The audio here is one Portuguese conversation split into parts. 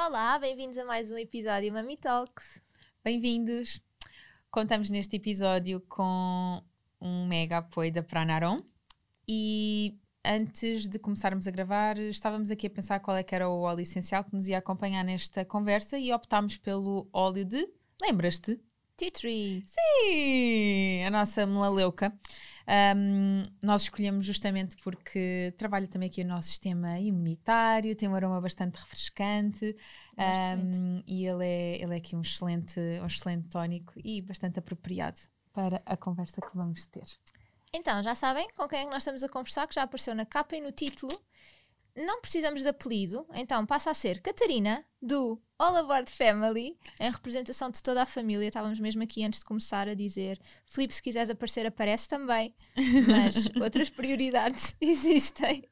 Olá, bem-vindos a mais um episódio Mami Talks. Bem-vindos! Contamos neste episódio com um mega apoio da Pranarom e antes de começarmos a gravar estávamos aqui a pensar qual é que era o óleo essencial que nos ia acompanhar nesta conversa e optámos pelo óleo de... Lembras-te? Tea Tree! Sim! A nossa melaleuca. Um, nós escolhemos justamente porque trabalha também aqui o nosso sistema imunitário, tem um aroma bastante refrescante um, e ele é, ele é aqui um excelente, um excelente tónico e bastante apropriado para a conversa que vamos ter. Então, já sabem com quem é que nós estamos a conversar, que já apareceu na capa e no título. Não precisamos de apelido, então passa a ser Catarina, do All Aboard Family, em representação de toda a família. Estávamos mesmo aqui antes de começar a dizer: Filipe, se quiseres aparecer, aparece também, mas outras prioridades existem.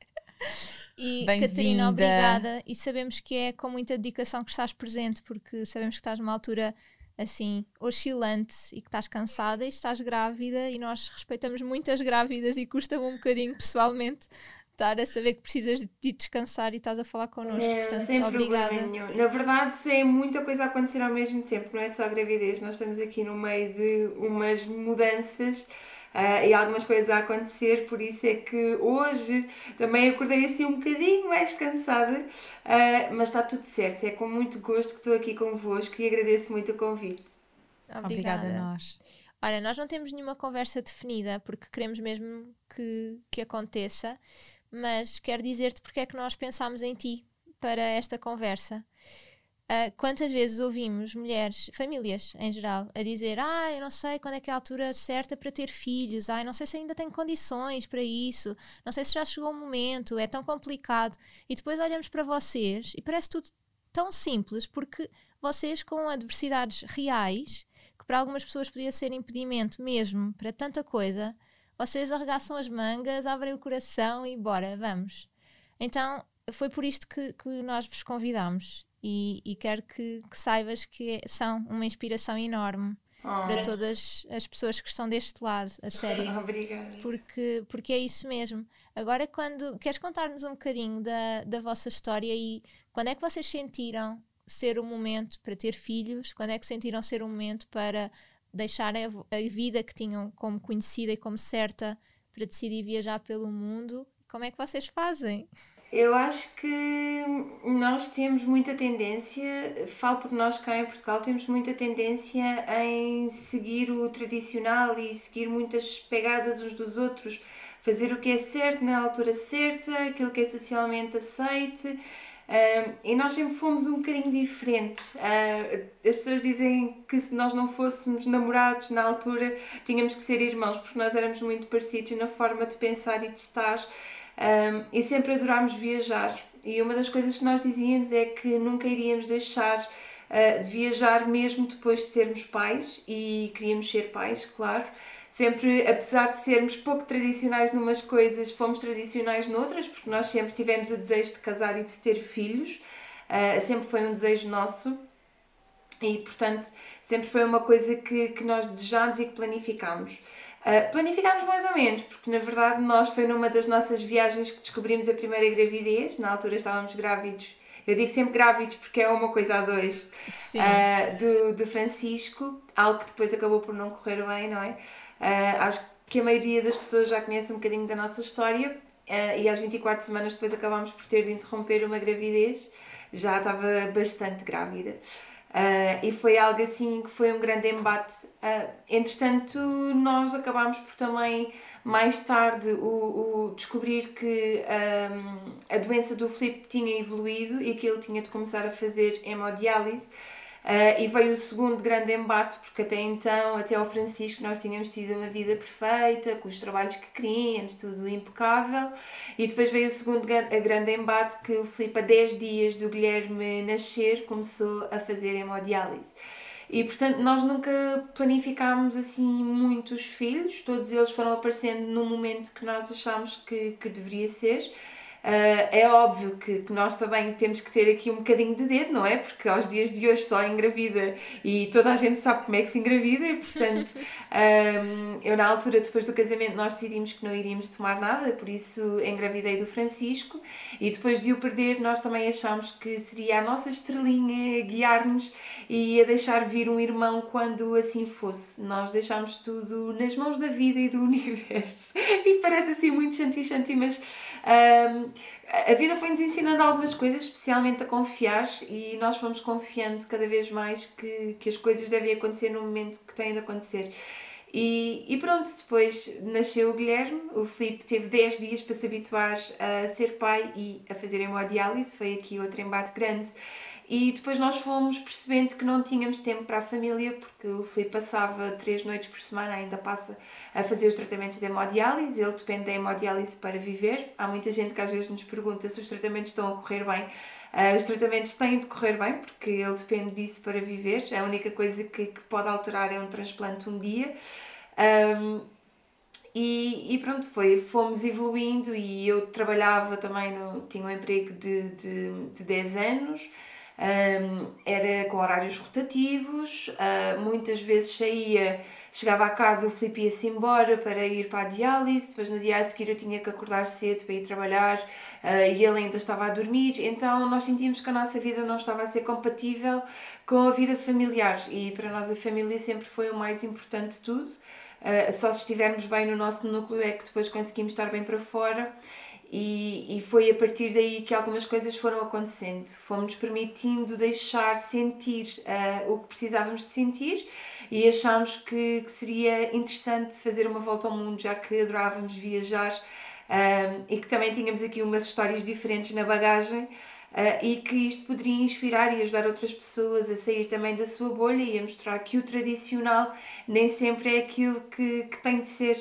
E Catarina, obrigada. E sabemos que é com muita dedicação que estás presente, porque sabemos que estás numa altura assim oscilante e que estás cansada e estás grávida e nós respeitamos muitas grávidas e custa-me um bocadinho pessoalmente estar a saber que precisas de descansar e estás a falar connosco. É, portanto, sem obrigada. problema nenhum. Na verdade, é muita coisa a acontecer ao mesmo tempo, não é só a gravidez. Nós estamos aqui no meio de umas mudanças uh, e algumas coisas a acontecer, por isso é que hoje também acordei assim um bocadinho mais cansada, uh, mas está tudo certo. É com muito gosto que estou aqui convosco e agradeço muito o convite. Obrigada, Obrigada a nós. Olha, nós não temos nenhuma conversa definida porque queremos mesmo que, que aconteça mas quero dizer-te porque é que nós pensámos em ti para esta conversa. Uh, quantas vezes ouvimos mulheres, famílias em geral, a dizer: Ah, eu não sei quando é que é a altura certa para ter filhos, ah, não sei se ainda tenho condições para isso, não sei se já chegou o momento, é tão complicado. E depois olhamos para vocês e parece tudo tão simples, porque vocês, com adversidades reais, que para algumas pessoas podia ser impedimento mesmo para tanta coisa, vocês arregaçam as mangas, abrem o coração e bora, vamos. Então foi por isto que, que nós vos convidamos e, e quero que, que saibas que são uma inspiração enorme. Oh. Para todas as pessoas que estão deste lado, a sério. Obrigada. Porque, porque é isso mesmo. Agora, quando queres contar-nos um bocadinho da, da vossa história e quando é que vocês sentiram ser o momento para ter filhos? Quando é que sentiram ser o momento para deixarem a, a vida que tinham como conhecida e como certa para decidir viajar pelo mundo. Como é que vocês fazem? Eu acho que nós temos muita tendência, falo por nós cá em Portugal, temos muita tendência em seguir o tradicional e seguir muitas pegadas uns dos outros, fazer o que é certo na altura certa, aquilo que é socialmente aceite Uh, e nós sempre fomos um bocadinho diferentes. Uh, as pessoas dizem que se nós não fôssemos namorados na altura, tínhamos que ser irmãos, porque nós éramos muito parecidos na forma de pensar e de estar. E sempre adorámos viajar. E uma das coisas que nós dizíamos é que nunca iríamos deixar de viajar mesmo depois de sermos pais, e queríamos ser pais, claro. Sempre, apesar de sermos pouco tradicionais numas coisas, fomos tradicionais noutras, porque nós sempre tivemos o desejo de casar e de ter filhos, uh, sempre foi um desejo nosso. E, portanto, sempre foi uma coisa que, que nós desejámos e que planificámos. Uh, planificámos mais ou menos, porque na verdade nós foi numa das nossas viagens que descobrimos a primeira gravidez, na altura estávamos grávidos eu digo sempre grávidos porque é uma coisa a dois. Uh, do, do Francisco, algo que depois acabou por não correr bem, não é? Uh, acho que a maioria das pessoas já conhece um bocadinho da nossa história uh, e às 24 semanas depois acabámos por ter de interromper uma gravidez, já estava bastante grávida. Uh, e foi algo assim que foi um grande embate. Uh, entretanto, nós acabámos por também, mais tarde, o, o descobrir que um, a doença do Filipe tinha evoluído e que ele tinha de começar a fazer hemodiálise. Uh, e veio o segundo grande embate, porque até então, até ao Francisco, nós tínhamos tido uma vida perfeita, com os trabalhos que queríamos, tudo impecável. E depois veio o segundo grande embate, que o Filipe, a 10 dias do Guilherme nascer, começou a fazer hemodiálise. E portanto, nós nunca planificámos assim muitos filhos, todos eles foram aparecendo no momento que nós achámos que, que deveria ser. Uh, é óbvio que, que, nós também temos que ter aqui um bocadinho de dedo, não é? Porque aos dias de hoje só engravida e toda a gente sabe como é que se engravida e, portanto, um, eu na altura, depois do casamento, nós decidimos que não iríamos tomar nada, por isso engravidei do Francisco e depois de o perder, nós também achámos que seria a nossa estrelinha guiar-nos e a deixar vir um irmão quando assim fosse. Nós deixámos tudo nas mãos da vida e do universo. Isto parece assim muito chanti-chanti, mas um, a vida foi-nos ensinando algumas coisas, especialmente a confiar, e nós fomos confiando cada vez mais que, que as coisas devem acontecer no momento que têm de acontecer. E, e pronto, depois nasceu o Guilherme, o Filipe teve 10 dias para se habituar a ser pai e a fazer hemodiálise, foi aqui outro embate grande. E depois nós fomos percebendo que não tínhamos tempo para a família, porque o Filipe passava três noites por semana, ainda passa a fazer os tratamentos de hemodiálise, ele depende da hemodiálise para viver. Há muita gente que às vezes nos pergunta se os tratamentos estão a correr bem. Uh, os tratamentos têm de correr bem, porque ele depende disso para viver. A única coisa que, que pode alterar é um transplante um dia. Um, e, e, pronto, foi, fomos evoluindo e eu trabalhava também, no, tinha um emprego de, de, de 10 anos, um, era com horários rotativos, uh, muitas vezes saía, chegava a casa, o Filipe ia-se embora para ir para a diálise, depois no dia a seguir eu tinha que acordar cedo para ir trabalhar uh, e ele ainda estava a dormir, então nós sentimos que a nossa vida não estava a ser compatível com a vida familiar e para nós a família sempre foi o mais importante de tudo. Uh, só se estivermos bem no nosso núcleo é que depois conseguimos estar bem para fora e, e foi a partir daí que algumas coisas foram acontecendo. Fomos permitindo deixar sentir uh, o que precisávamos de sentir e achámos que, que, seria interessante fazer uma volta ao mundo, já que adorávamos viajar uh, e que também tínhamos aqui umas histórias diferentes na bagagem. Uh, e que isto poderia inspirar e ajudar outras pessoas a sair também da sua bolha e a mostrar que o tradicional nem sempre é aquilo que, que tem de ser.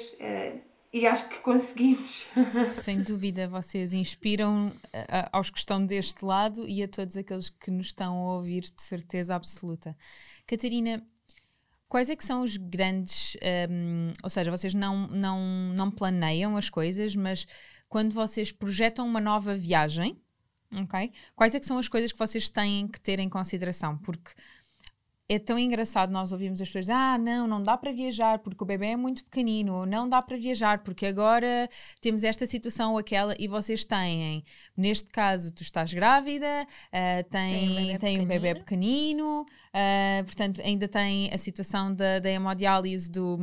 E acho que conseguimos. Sem dúvida, vocês inspiram a, aos que estão deste lado e a todos aqueles que nos estão a ouvir, de certeza absoluta. Catarina, quais é que são os grandes, um, ou seja, vocês não, não, não planeiam as coisas, mas quando vocês projetam uma nova viagem, ok? Quais é que são as coisas que vocês têm que ter em consideração? Porque é tão engraçado nós ouvirmos as pessoas ah, não, não dá para viajar porque o bebê é muito pequenino, ou não dá para viajar porque agora temos esta situação ou aquela e vocês têm, neste caso tu estás grávida, uh, tem, tem um bebê pequenino, uh, portanto ainda tem a situação da, da hemodiálise do,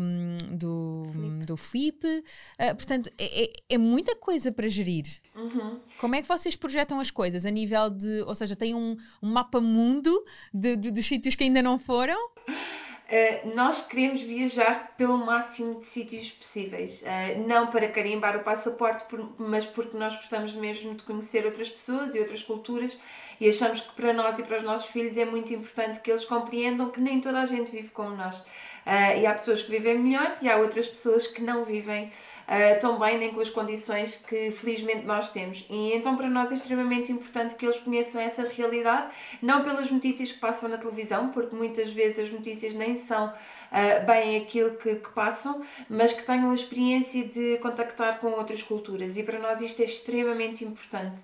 do, Felipe. do Felipe, uh, portanto é, é, é, muita coisa para gerir. Uhum. Como é que vocês projetam as coisas a nível de, ou seja, tem um, um mapa mundo de, de, dos sítios que ainda não não foram? Uh, nós queremos viajar pelo máximo de sítios possíveis. Uh, não para carimbar o passaporte, por, mas porque nós gostamos mesmo de conhecer outras pessoas e outras culturas e achamos que para nós e para os nossos filhos é muito importante que eles compreendam que nem toda a gente vive como nós. Uh, e há pessoas que vivem melhor e há outras pessoas que não vivem uh, tão bem nem com as condições que felizmente nós temos. E então para nós é extremamente importante que eles conheçam essa realidade, não pelas notícias que passam na televisão, porque muitas vezes as notícias nem são uh, bem aquilo que, que, passam, mas que tenham a experiência de contactar com outras culturas. E para nós isto é extremamente importante.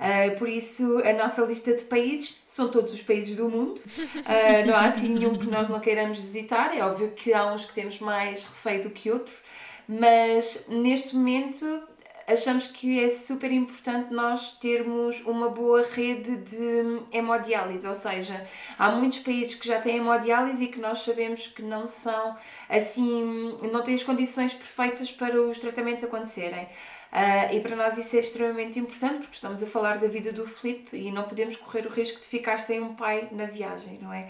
Uh, por isso, a nossa lista de países são todos os países do mundo. Uh, não há assim nenhum que nós não queiramos visitar. É óbvio que há uns que temos mais receio do que outros, mas neste momento achamos que é super importante nós termos uma boa rede de hemodiálise, ou seja, há muitos países que já têm hemodiálise e que nós sabemos que não são assim, não têm as condições perfeitas para os tratamentos acontecerem. Uh, e para nós isso é extremamente importante porque estamos a falar da vida do Felipe e não podemos correr o risco de ficar sem um pai na viagem, não é?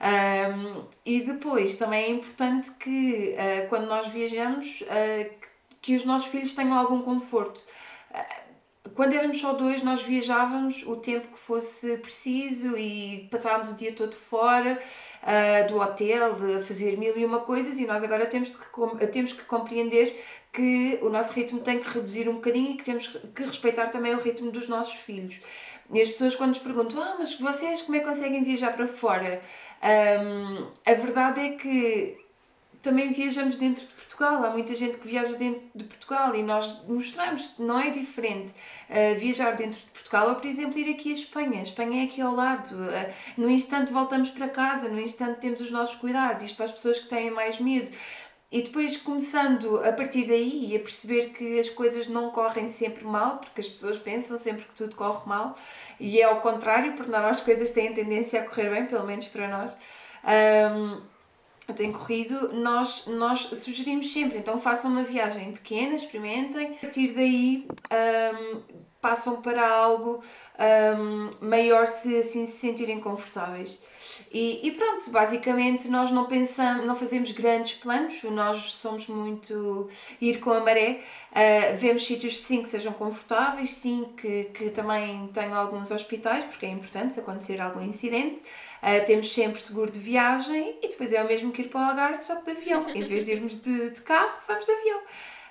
Um, e depois também é importante que uh, quando nós viajamos uh, que, os nossos filhos tenham algum conforto. Uh, quando éramos só dois, nós viajávamos o tempo que fosse preciso e passávamos o dia todo fora do hotel, de fazer mil e uma coisas, e nós agora temos que, temos que compreender que o nosso ritmo tem que reduzir um bocadinho e que temos que respeitar também o ritmo dos nossos filhos. E as pessoas quando nos perguntam, ah, mas vocês como é que conseguem viajar para fora? Um, a verdade é que também viajamos dentro de Portugal. Há muita gente que viaja dentro de Portugal e nós mostramos que não é diferente uh, viajar dentro de Portugal ou, por exemplo, ir aqui à Espanha. A Espanha é aqui ao lado. Uh, no instante voltamos para casa, no instante temos os nossos cuidados. Isto para as pessoas que têm mais medo. E depois começando a partir daí e a perceber que as coisas não correm sempre mal, porque as pessoas pensam sempre que tudo corre mal, e é ao contrário, porque não, as coisas têm tendência a correr bem, pelo menos para nós. Um, tem corrido, nós, nós sugerimos sempre, então façam uma viagem pequena, experimentem, a partir daí um, passam para algo um, maior se assim se sentirem confortáveis. E, e, pronto, basicamente nós não pensamos, não fazemos grandes planos, nós somos muito ir com a maré, uh, vemos sítios sim que sejam confortáveis, sim que, que também tenham alguns hospitais, porque é importante se acontecer algum incidente. Uh, temos sempre seguro de viagem e depois é o mesmo que ir para o Algarve, só que de avião. em vez de irmos de, de carro, vamos de avião.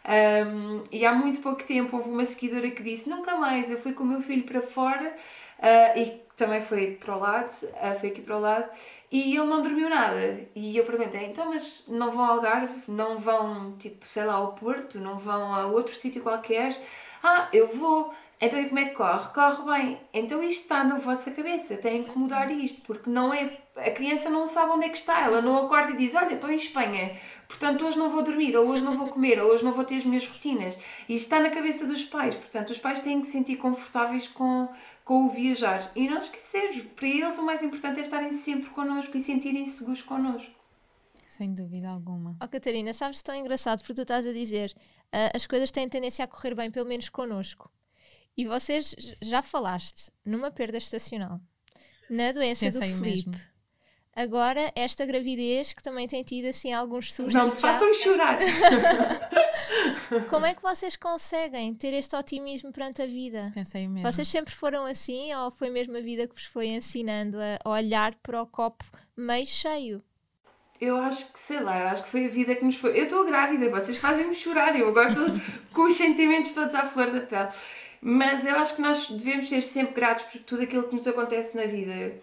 Um, e há muito pouco tempo houve uma seguidora que disse: Nunca mais, eu fui com o meu filho para fora uh, e também foi para o lado, uh, foi aqui para o lado, e ele não dormiu nada. E eu perguntei: Então, mas não vão ao Algarve? Não vão, tipo, sei lá, ao Porto? Não vão a outro sítio qualquer? Ah, eu vou. Então, e como é que corre? Corre bem. Então, isto está na vossa cabeça. Têm que mudar isto, porque não é. A criança não sabe onde é que está. Ela não acorda e diz: Olha, estou em Espanha. Portanto, hoje não vou dormir, ou hoje não vou comer, ou hoje não vou ter as minhas rotinas. E isto está na cabeça dos pais. Portanto, os pais têm que se sentir confortáveis com, com o viajar. E não esquecer, para eles o mais importante é estarem sempre connosco e sentirem-se seguros connosco. Sem dúvida alguma. Oh, Catarina, sabes tão engraçado porque tu estás a dizer uh, as coisas têm tendência a correr bem, pelo menos connosco. E vocês já falaste numa perda estacional, na doença Pensei do Felipe. Mesmo Agora, esta gravidez que também tem tido assim alguns sustos. Não me façam chorar! Como é que vocês conseguem ter este otimismo perante a vida? Pensei mesmo. Vocês sempre foram assim ou foi mesmo a vida que vos foi ensinando a olhar para o copo meio cheio? Eu acho que, sei lá, eu acho que foi a vida que nos foi. Eu estou grávida, vocês fazem-me chorar, eu agora estou com os sentimentos todos à flor da pele. Mas eu acho que nós devemos ser sempre gratos por tudo aquilo que nos acontece na vida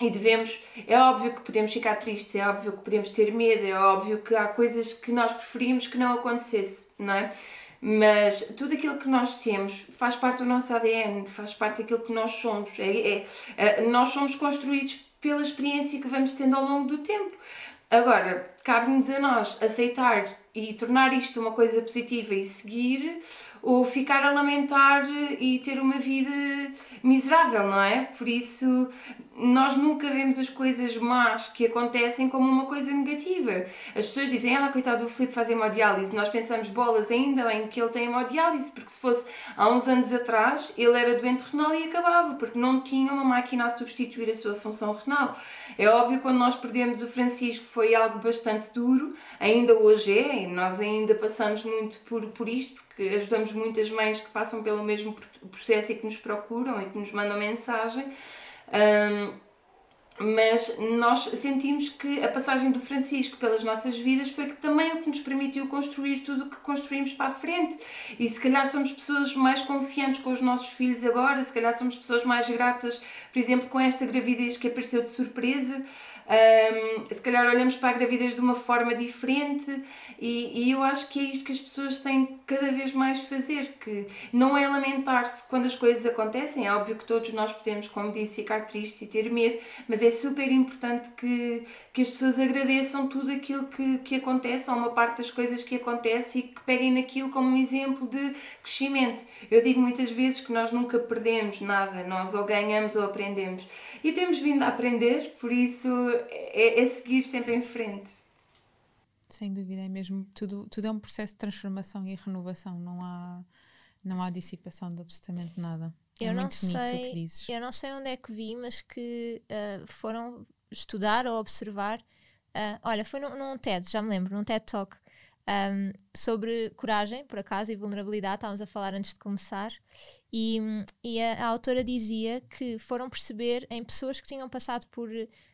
e devemos, é óbvio que podemos ficar tristes, é óbvio que podemos ter medo, é óbvio que há coisas que nós preferimos que não acontecesse, não é? Mas tudo aquilo que nós temos faz parte do nosso ADN, faz parte daquilo que nós somos. É, é, é, nós somos construídos pela experiência que vamos tendo ao longo do tempo. Agora, cabe-nos a nós aceitar e tornar isto uma coisa positiva e seguir, ou ficar a lamentar e ter uma vida miserável, não é? Por isso, nós nunca vemos as coisas más que acontecem como uma coisa negativa. As pessoas dizem, ah, coitado do Filipe faz hemodiálise. Nós pensamos, bolas, ainda bem que ele tem hemodiálise, porque se fosse há uns anos atrás, ele era doente renal e acabava, porque não tinha uma máquina a substituir a sua função renal. É óbvio quando nós perdemos o Francisco foi algo bastante duro, ainda hoje é, nós ainda passamos muito por, por isto, porque ajudamos muitas mães que passam pelo mesmo processo e que nos procuram e que nos mandam mensagem. Um, mas nós sentimos que a passagem do Francisco pelas nossas vidas foi que também o que nos permitiu construir tudo o que construímos para a frente. E se calhar somos pessoas mais confiantes com os nossos filhos agora, se calhar somos pessoas mais gratas, por exemplo, com esta gravidez que apareceu de surpresa. Um, se calhar olhamos para a gravidez de uma forma diferente e, e, eu acho que é isto que as pessoas têm cada vez mais fazer, que não é lamentar-se quando as coisas acontecem, é óbvio que todos nós podemos, como disse, ficar tristes e ter medo, mas é super importante que, que as pessoas agradeçam tudo aquilo que, que acontece, ou uma parte das coisas que acontece e que peguem naquilo como um exemplo de crescimento. Eu digo muitas vezes que nós nunca perdemos nada, nós ou ganhamos ou aprendemos e temos vindo a aprender, por isso é, é seguir sempre em frente. Sem dúvida, é mesmo. Tudo, tudo é um processo de transformação e renovação, não há, não há dissipação de absolutamente nada. É eu não sei, Eu não sei onde é que vi, mas que uh, foram estudar ou observar. Uh, olha, foi num, num TED, já me lembro, num TED Talk. Um, sobre coragem, por acaso, e vulnerabilidade. Estávamos a falar antes de começar. E, e a, a, autora dizia que foram perceber em pessoas que tinham passado por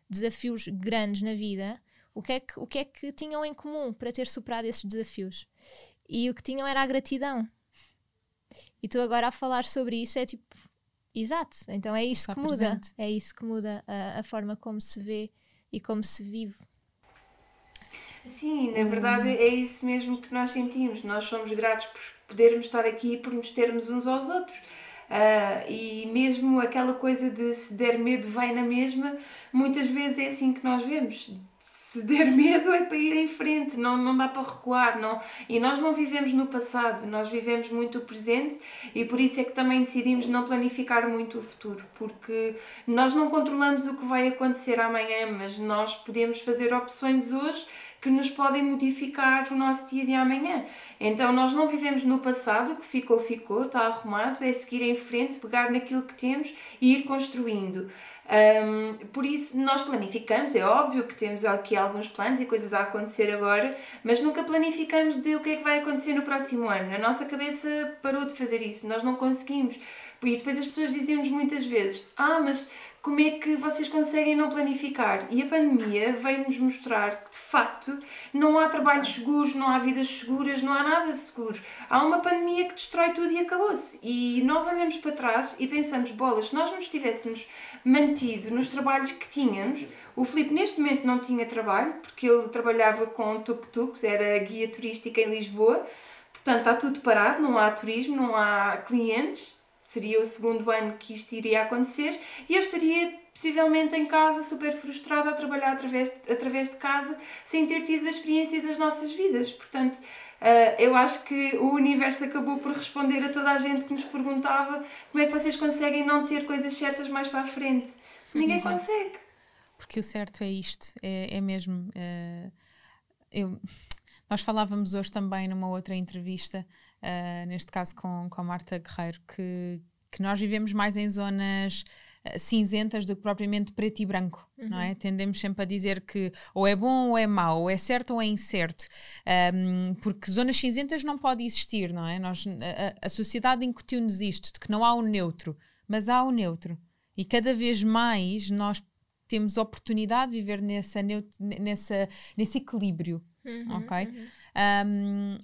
desafios grandes na vida o que é que, o que, é que tinham em comum para ter superado esses desafios. E o que tinham era a gratidão. E tu agora a falar sobre isso é tipo. Exato, então é isso Está que muda. Presente. É isso que muda a, a forma como se vê e como se vive. Sim, na verdade é isso mesmo que nós sentimos. Nós somos gratos por podermos estar aqui e por nos termos uns aos outros. Uh, e mesmo aquela coisa de se der medo vai na mesma, muitas vezes é assim que nós vemos. Se der medo é para ir em frente, não, não dá para recuar. Não. E nós não vivemos no passado, nós vivemos muito o presente e por isso é que também decidimos não planificar muito o futuro, porque nós não controlamos o que vai acontecer amanhã, mas nós podemos fazer opções hoje que nos podem modificar o nosso dia de amanhã. Então nós não vivemos no passado, o que ficou, ficou, está arrumado, é seguir em frente, pegar naquilo que temos e ir construindo. Um, por isso nós planificamos, é óbvio que temos aqui alguns planos e coisas a acontecer agora, mas nunca planificamos de o que é que vai acontecer no próximo ano. A nossa cabeça parou de fazer isso, nós não conseguimos. E depois as pessoas diziam-nos muitas vezes: Ah, mas como é que vocês conseguem não planificar? E a pandemia veio-nos mostrar que, de facto, não há trabalhos seguros, não há vidas seguras, não há nada seguro. Há uma pandemia que destrói tudo e acabou-se. E nós olhamos para trás e pensamos, bolas, se nós nos tivéssemos mantido nos trabalhos que tínhamos, o Filipe neste momento não tinha trabalho, porque ele trabalhava com tuk-tuks, era guia turística em Lisboa, portanto está tudo parado, não há turismo, não há clientes, seria o segundo ano que isto iria acontecer e eu estaria possivelmente em casa super frustrada a trabalhar através de, através de casa sem ter tido a experiência das nossas vidas. Portanto, uh, eu acho que o universo acabou por responder a toda a gente que nos perguntava como é que vocês conseguem não ter coisas certas mais para a frente. Ninguém Exato. consegue. Porque o certo é isto, é, é mesmo. Uh, eu, nós falávamos hoje também numa outra entrevista uh, neste caso com, com a Marta Guerreiro, que, que nós vivemos mais em zonas uh, cinzentas do que propriamente preto e branco, uhum. não é? Tendemos sempre a dizer que ou é bom ou é mau, ou é certo ou é incerto, um, porque zonas cinzentas não pode existir, não é? Nós, a, a sociedade incutiu-nos isto, de que não há o neutro, mas há o neutro. E cada vez mais nós temos oportunidade de viver nessa, nessa, nesse equilíbrio, uhum, ok? Uhum. Um,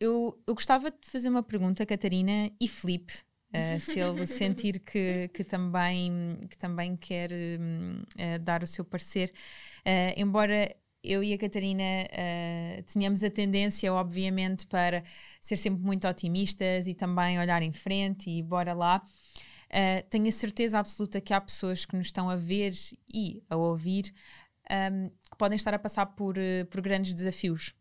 eu, eu gostava de fazer uma pergunta, Catarina e Felipe, uh, se ele sentir que, que, também, que também quer uh, dar o seu parecer. Uh, embora eu e a Catarina uh, tenhamos a tendência, obviamente, para ser sempre muito otimistas e também olhar em frente e bora lá. Tenho a certeza absoluta que há pessoas que nos estão a ver e a ouvir um, que podem estar a passar por, por grandes desafios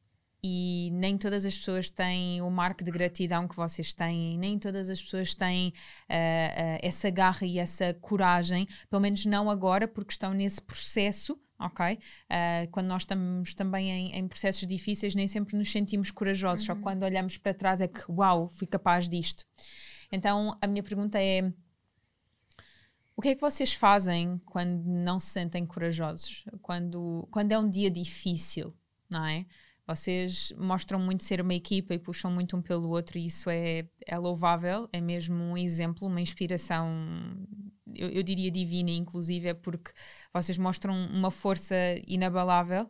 e nem todas as pessoas têm o marco de gratidão que vocês têm, nem todas as pessoas têm uh, uh, essa garra e essa coragem, pelo menos não agora, porque estão nesse processo. Ok? Uh, quando nós estamos também em, em, processos difíceis, nem sempre nos sentimos corajosos, uhum. só quando olhamos para trás é que, uau, fui capaz disto. Então, a minha pergunta é: o que é que vocês fazem quando não se sentem corajosos? Quando, quando é um dia difícil, não é? Vocês mostram muito ser uma equipa e puxam muito um pelo outro, e isso é, é louvável, é mesmo um exemplo, uma inspiração, eu, eu diria divina, inclusive, é porque vocês mostram uma força inabalável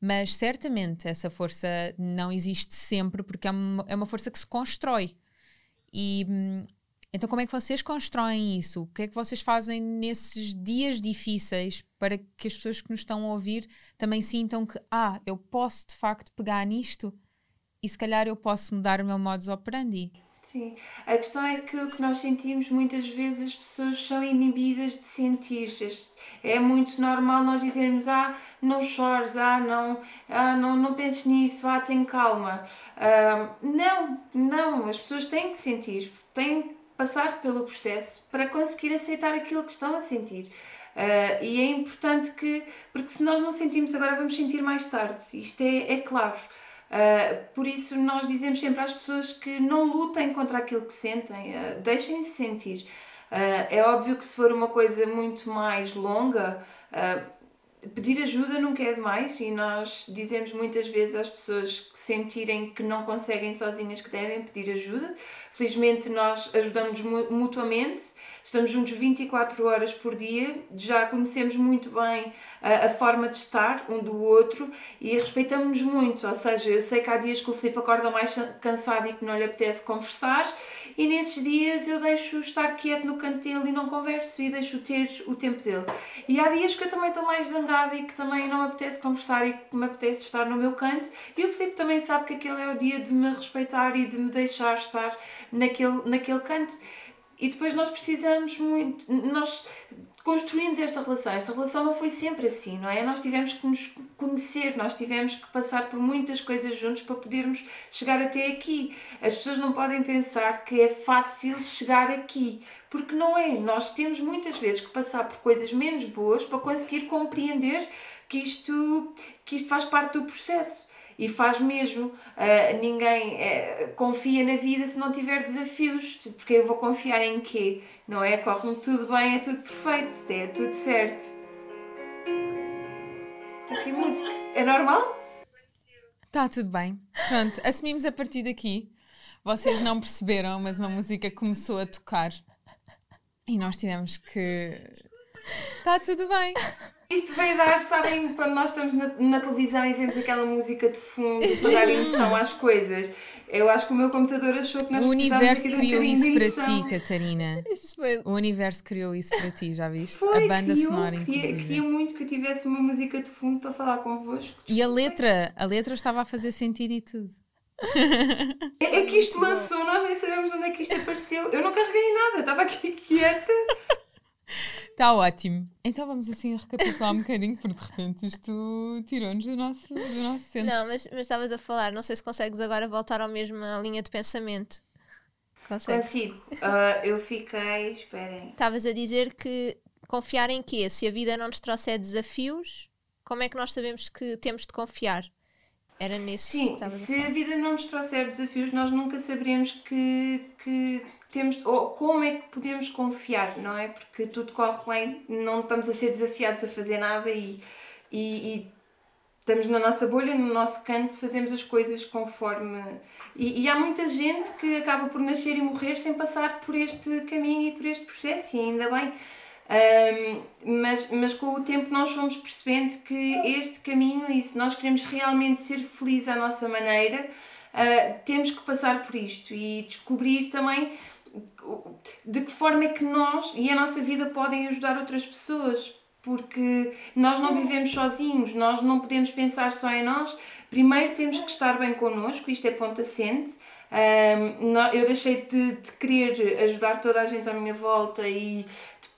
mas certamente essa força não existe sempre porque é uma, é uma força que se constrói. E hum, então, como é que vocês constroem isso? O que é que vocês fazem nesses dias difíceis para que as pessoas que nos estão a ouvir também sintam que, ah, eu posso de facto pegar nisto e se calhar eu posso mudar o meu modus operandi? Sim, a questão é que o que nós sentimos muitas vezes as pessoas são inibidas de sentir. É muito normal nós dizermos, ah, não chores, ah, não, ah, não, não penses nisso, ah, tem calma. Uh, não, não, as pessoas têm que sentir, têm passar pelo processo para conseguir aceitar aquilo que estão a sentir. Uh, e é importante que, porque se nós não sentimos agora, vamos sentir mais tarde. Isto é, é claro. Uh, por isso, nós dizemos sempre às pessoas que não lutem contra aquilo que sentem, uh, deixem-se sentir. é óbvio que se for uma coisa muito mais longa, pedir ajuda nunca é demais e nós dizemos muitas vezes às pessoas que sentirem que não conseguem sozinhas que devem pedir ajuda. Felizmente nós ajudamos mutuamente, estamos juntos 24 horas por dia, já conhecemos muito bem a, a forma de estar um do outro e respeitamos-nos muito. Ou seja, eu sei que há dias que o Filipe acorda mais cansado e que não lhe apetece conversar e nesses dias eu deixo estar quieto no canto dele e não converso e deixo ter o tempo dele. E há dias que eu também estou mais zangada e que também não me apetece conversar e que me apetece estar no meu canto e o Filipe também sabe que aquele é o dia de me respeitar e de me deixar estar naquele, naquele canto. E depois nós precisamos muito, nós construímos esta relação. Esta relação não foi sempre assim, não é? Nós tivemos que nos conhecer, nós tivemos que passar por muitas coisas juntos para podermos chegar até aqui. As pessoas não podem pensar que é fácil chegar aqui, porque não é. Nós temos muitas vezes que passar por coisas menos boas para conseguir compreender que isto, que isto faz parte do processo e faz mesmo. Uh, ninguém uh, confia na vida se não tiver desafios, porque eu vou confiar em quê? Não é? Corre-me tudo bem, é tudo perfeito, é tudo certo. Está aqui música. É normal? Está tudo bem. Pronto, assumimos a partir daqui. Vocês não perceberam, mas uma música começou a tocar e nós tivemos que. Está tudo bem. Isto veio dar, sabem, quando nós estamos na, na, televisão e vemos aquela música de fundo para dar emoção às coisas. Eu acho que o meu computador achou que nós O universo criou um isso para ti, Catarina. Foi... O universo criou isso para ti, já viste? Foi, a banda criou, sonora, inclusive. Queria, queria muito que eu tivesse uma música de fundo para falar convosco. E a letra? A letra estava a fazer sentido e tudo. É, é que isto lançou, nós nem sabemos onde é que isto apareceu. Eu não carreguei nada, estava aqui quieta. Está ótimo. Então vamos assim recapitular um bocadinho, porque de repente isto tirou-nos do nosso, do nosso centro. Não, mas, mas estavas a falar, não sei se consegues agora voltar à mesma linha de pensamento. Consegue? Consigo. Uh, eu fiquei. Esperem. Estavas a dizer que confiar em quê? Se a vida não nos trouxer desafios, como é que nós sabemos que temos de confiar? Era nesse Sim, se a, a vida não nos trouxer desafios, nós nunca saberemos que, que temos, ou como é que podemos confiar, não é? Porque tudo corre bem, não estamos a ser desafiados a fazer nada e, e, e estamos na nossa bolha, no nosso canto, fazemos as coisas conforme. E, e, há muita gente que acaba por nascer e morrer sem passar por este caminho e por este processo, e ainda bem. Um, mas, mas com o tempo nós fomos percebendo que este caminho, e se nós queremos realmente ser felizes à nossa maneira, uh, temos que passar por isto e descobrir também de que forma é que nós e a nossa vida podem ajudar outras pessoas, porque nós não vivemos sozinhos, nós não podemos pensar só em nós. Primeiro temos que estar bem connosco, isto é ponto assente. Eu deixei de, de, querer ajudar toda a gente à minha volta e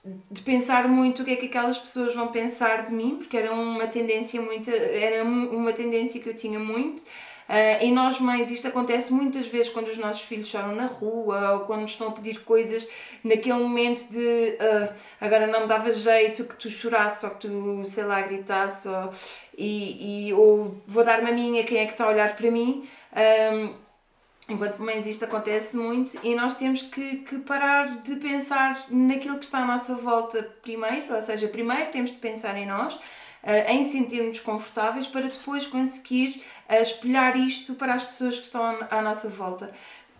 de, pensar muito o que é que aquelas pessoas vão pensar de mim, porque era uma tendência muito, era uma tendência que eu tinha muito. Uh, em nós mães, isto acontece muitas vezes quando os nossos filhos choram na rua ou quando nos estão a pedir coisas naquele momento de uh, agora não me dava jeito que tu chorasses ou que tu, sei lá, gritasses ou, e, e, ou vou dar-me a minha, quem é que está a olhar para mim. Um, enquanto mães isto acontece muito e nós temos que, que parar de pensar naquilo que está à nossa volta primeiro, ou seja, primeiro temos de pensar em nós, uh, em sentirmos confortáveis para depois conseguir uh, espelhar isto para as pessoas que estão à nossa volta.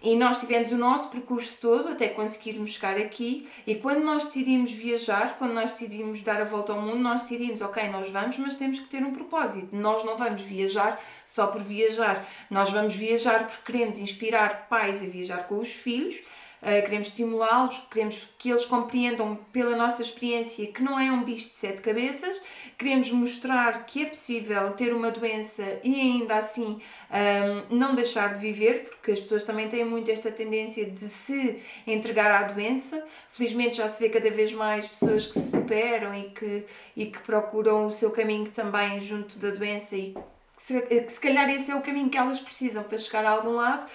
E nós tivemos o nosso percurso todo até conseguirmos chegar aqui. E quando nós decidimos viajar, quando nós decidimos dar a volta ao mundo, nós decidimos, ok, nós vamos, mas temos que ter um propósito. Nós não vamos viajar só por viajar. Nós vamos viajar porque queremos inspirar pais a viajar com os filhos queremos estimulá-los, queremos que eles compreendam pela nossa experiência que não é um bicho de sete cabeças, queremos mostrar que é possível ter uma doença e ainda assim um, não deixar de viver, porque as pessoas também têm muito esta tendência de se entregar à doença. Felizmente já se vê cada vez mais pessoas que se superam e que, e que procuram o seu caminho também junto da doença e que se, que se calhar esse é o caminho que elas precisam para chegar a algum lado.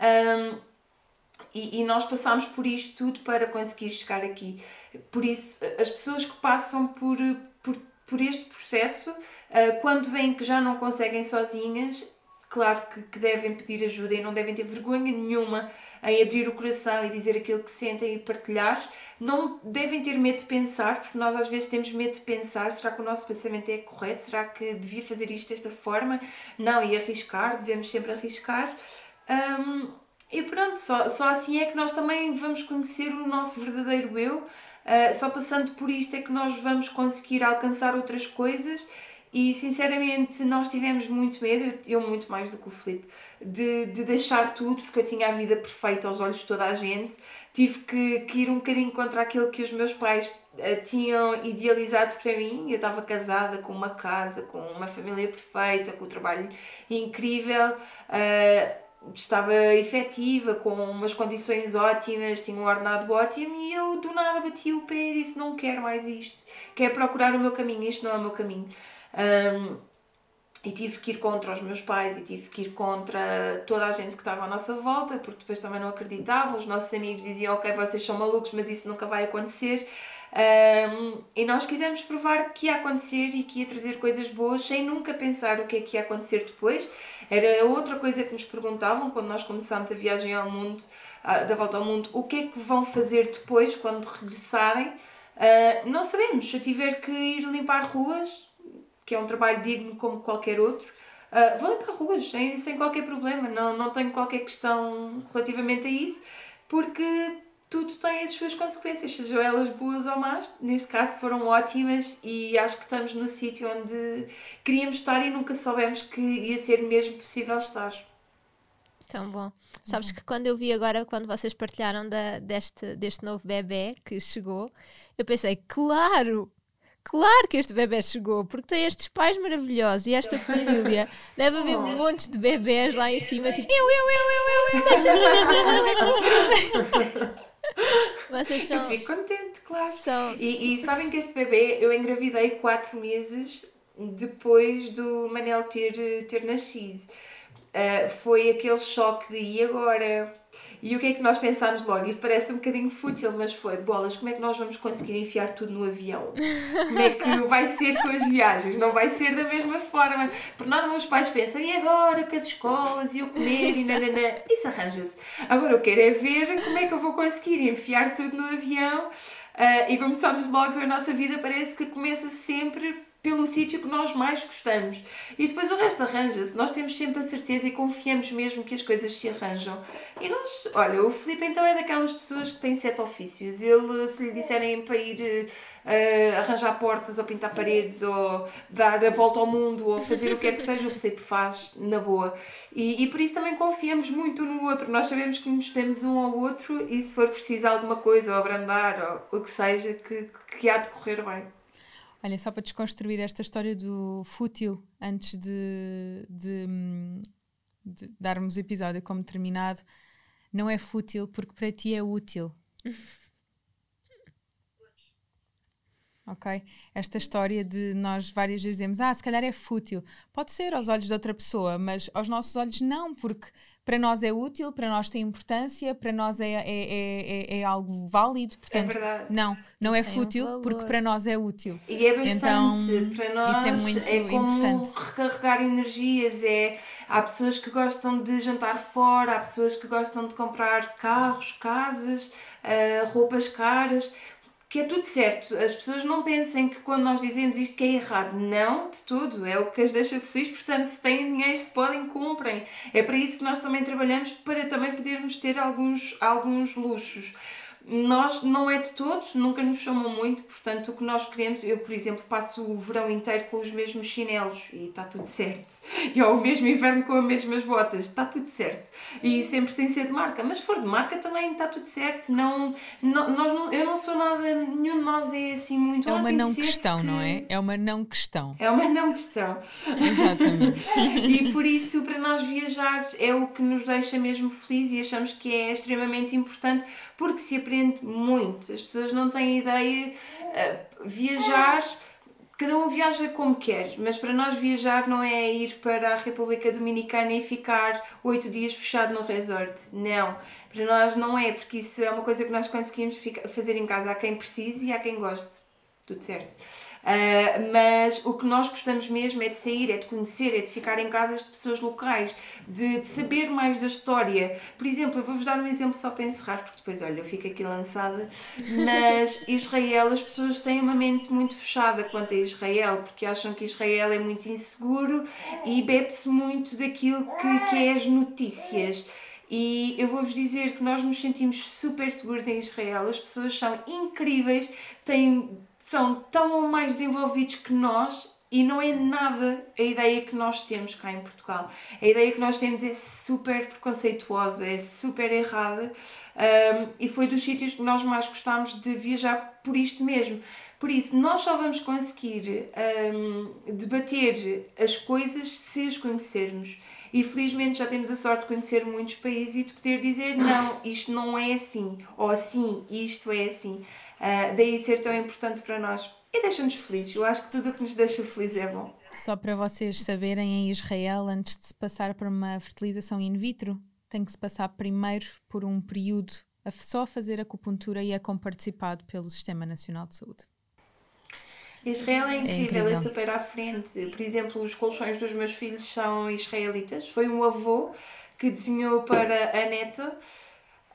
Um, e, e, nós passamos por isto tudo para conseguir chegar aqui. Por isso, as pessoas que passam por, por, por este processo, uh, quando veem que já não conseguem sozinhas, claro que, que devem pedir ajuda e não devem ter vergonha nenhuma em abrir o coração e dizer aquilo que sentem e partilhar. Não devem ter medo de pensar, porque nós às vezes temos medo de pensar: será que o nosso pensamento é correto? Será que devia fazer isto desta forma? Não, e arriscar, devemos sempre arriscar. Um, e pronto, só, só assim é que nós também vamos conhecer o nosso verdadeiro eu. Uh, só passando por isto é que nós vamos conseguir alcançar outras coisas e sinceramente nós tivemos muito medo, eu, muito mais do que o Filipe, de, de deixar tudo, porque eu tinha a vida perfeita aos olhos de toda a gente. Tive que, que ir um bocadinho contra aquilo que os meus pais uh, tinham idealizado para mim. Eu estava casada com uma casa, com uma família perfeita, com um trabalho incrível. Uh, estava efetiva, com umas condições ótimas, tinha um ordenado ótimo e eu do nada bati o pé e disse não quero mais isto, quero procurar o meu caminho, isto não é o meu caminho. Um, e tive que ir contra os meus pais e tive que ir contra toda a gente que estava à nossa volta, porque depois também não acreditavam. Os nossos amigos diziam: Ok, vocês são malucos, mas isso nunca vai acontecer. Um, e nós quisemos provar que ia acontecer e que ia trazer coisas boas sem nunca pensar o que é que ia acontecer depois. Era outra coisa que nos perguntavam quando nós começámos a viagem ao mundo, da volta ao mundo: o que é que vão fazer depois quando regressarem? Uh, não sabemos. Se eu tiver que ir limpar ruas, que é um trabalho digno como qualquer outro, uh, vou limpar ruas sem, sem qualquer problema, não, não tenho qualquer questão relativamente a isso, porque tudo tem as suas consequências, sejam elas boas ou más. Neste caso foram ótimas e acho que estamos no sítio onde queríamos estar e nunca soubemos que ia ser mesmo possível estar. Tão bom. Sabes que quando eu vi agora, quando vocês partilharam da, deste, deste novo bebê que chegou, eu pensei, claro, Claro que este bebê chegou, porque tem estes pais maravilhosos e esta família. Deve haver oh. montes de bebés lá em cima, tipo eu, eu, eu, eu, eu, eu, deixa Vocês são. Eu fico contente, claro. São... E, e sabem que este bebê eu engravidei 4 meses depois do Manel ter, ter nascido. Uh, foi aquele choque de e agora? E o que é que nós pensámos logo? Isto parece um bocadinho fútil, mas foi: bolas, como é que nós vamos conseguir enfiar tudo no avião? Como é que vai ser com as viagens? Não vai ser da mesma forma. Porque normalmente os pais pensam: e agora com as escolas e o comer e nananã? Isso arranja-se. Agora eu quero é ver como é que eu vou conseguir enfiar tudo no avião. Uh, e começamos logo a nossa vida, parece que começa sempre pelo sítio que nós mais gostamos. E depois o resto arranja-se. Nós temos sempre a certeza e confiamos mesmo que as coisas se arranjam. E nós, olha, o Filipe então é daquelas pessoas que têm sete ofícios. Ele, se lhe disserem para ir uh, arranjar portas ou pintar paredes ou dar a volta ao mundo ou fazer o que quer que seja, o Filipe faz na boa. E, e por isso também confiamos muito no outro. Nós sabemos que nos temos um ao outro e se for preciso alguma coisa ou abrandar ou o que seja, que, que há de correr bem. Olha, só para desconstruir esta história do fútil antes de, de, de darmos o episódio como terminado, não é fútil porque para ti é útil. ok? Esta história de nós várias vezes dizemos, ah, se calhar é fútil. Pode ser aos olhos de outra pessoa, mas aos nossos olhos não, porque para nós é útil, para nós tem importância, para nós é, é, é, é algo válido. Portanto, é verdade. Não, não é fútil um porque para nós é útil. E é bastante. Então, para nós isso é muito é como importante. recarregar energias. É, há pessoas que gostam de jantar fora, há pessoas que gostam de comprar carros, casas, uh, roupas caras que é tudo certo. As pessoas não pensem que quando nós dizemos isto que é errado. Não, de tudo. É o que as deixa felizes. Portanto, se têm dinheiro, se podem, comprem. É para isso que nós também trabalhamos, para também podermos ter alguns, alguns luxos. Nós não é de todos, nunca nos chamam muito, portanto, o que nós queremos, eu, por exemplo, passo o verão inteiro com os mesmos chinelos e está tudo certo. E ao mesmo inverno com as mesmas botas, está tudo certo. E sempre sem ser de marca, mas se for de marca também está tudo certo. Não, não, nós não, eu não sou nada, nenhum de nós é assim muito. É uma não questão, que... não é? É uma não questão. É uma não questão. Exatamente. e por isso, para nós viajar é o que nos deixa mesmo felizes e achamos que é extremamente importante porque se aprende muito. As pessoas não têm ideia. Uh, viajar, cada um viaja como quer, mas para nós viajar não é ir para a República Dominicana e ficar oito dias fechado no resort. Não. Para nós não é, porque isso é uma coisa que nós conseguimos fazer em casa. Há quem precise e há quem goste. tudo certo. Uh, mas o que nós gostamos mesmo é de sair, é de conhecer, é de ficar em casas de pessoas locais, de, de saber mais da história. Por exemplo, eu vou-vos dar um exemplo só para encerrar, porque depois, olha, eu fico aqui lançada. Mas Israel, as pessoas têm uma mente muito fechada quanto a Israel, porque acham que Israel é muito inseguro e bebe-se muito daquilo que, que é as notícias. E eu vou-vos dizer que nós nos sentimos super seguros em Israel, as pessoas são incríveis, têm são tão ou mais desenvolvidos que nós e não é nada a ideia que nós temos cá em Portugal. A ideia que nós temos é super preconceituosa, é super errada um, e foi dos sítios que nós mais gostámos de viajar por isto mesmo. Por isso, nós só vamos conseguir um, debater as coisas se as conhecermos. E felizmente já temos a sorte de conhecer muitos países e de poder dizer não, isto não é assim, ou assim, isto é assim. Uh, daí ser tão importante para nós. E deixa-nos felizes. Eu acho que tudo o que nos deixa felizes é bom. Só para vocês saberem, em Israel, antes de se passar para uma fertilização in vitro, tem que se passar primeiro por um período a só a fazer acupuntura e é participado pelo Sistema Nacional de Saúde. Israel é incrível, é, incrível. é super à frente. Por exemplo, os colchões dos meus filhos são israelitas. Foi um avô que desenhou para a neta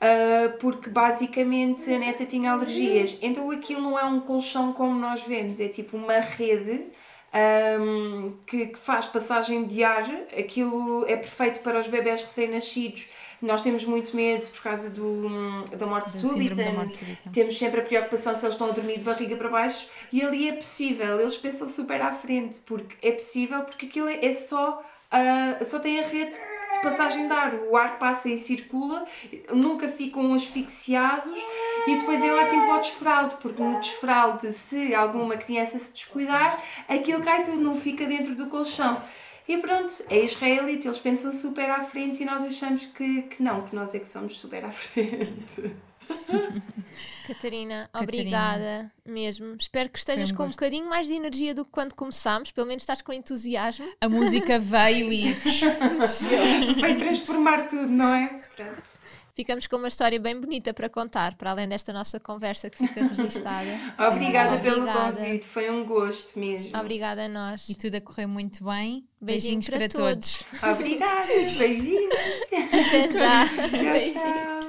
Uh, porque basicamente a neta tinha alergias. Então aquilo não é um colchão como nós vemos, é tipo uma rede um, que, que, faz passagem de ar. Aquilo é perfeito para os bebés recém-nascidos. Nós temos muito medo por causa do, da, morte súbita. da morte súbita. Temos sempre a preocupação se eles estão a dormir de barriga para baixo. E ali é possível, eles pensam super à frente, porque é possível, porque aquilo é, é só, uh, só tem a rede de passagem de ar. O ar passa e circula, nunca ficam asfixiados e depois é ótimo para o desfralde, porque no desfralde, se alguma criança se descuidar, aquilo cai tudo, não fica dentro do colchão. E pronto, é israelita, eles pensam super à frente e nós achamos que, que não, que nós é que somos super à frente. Catarina, obrigada mesmo. Espero que estejas um com um bocadinho mais de energia do que quando começámos. Pelo menos estás com entusiasmo. A música veio e. Vai transformar tudo, não é? Pronto. Ficamos com uma história bem bonita para contar, para além desta nossa conversa que fica registada. Obrigada, pelo convite, foi um gosto mesmo. Obrigada a nós. E tudo a correr muito bem. Beijinhos, Beijinhos para, para, todos. todos. Obrigada, beijinhos. Até já. tchau, tchau.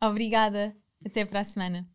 Obrigada. Até para a semana.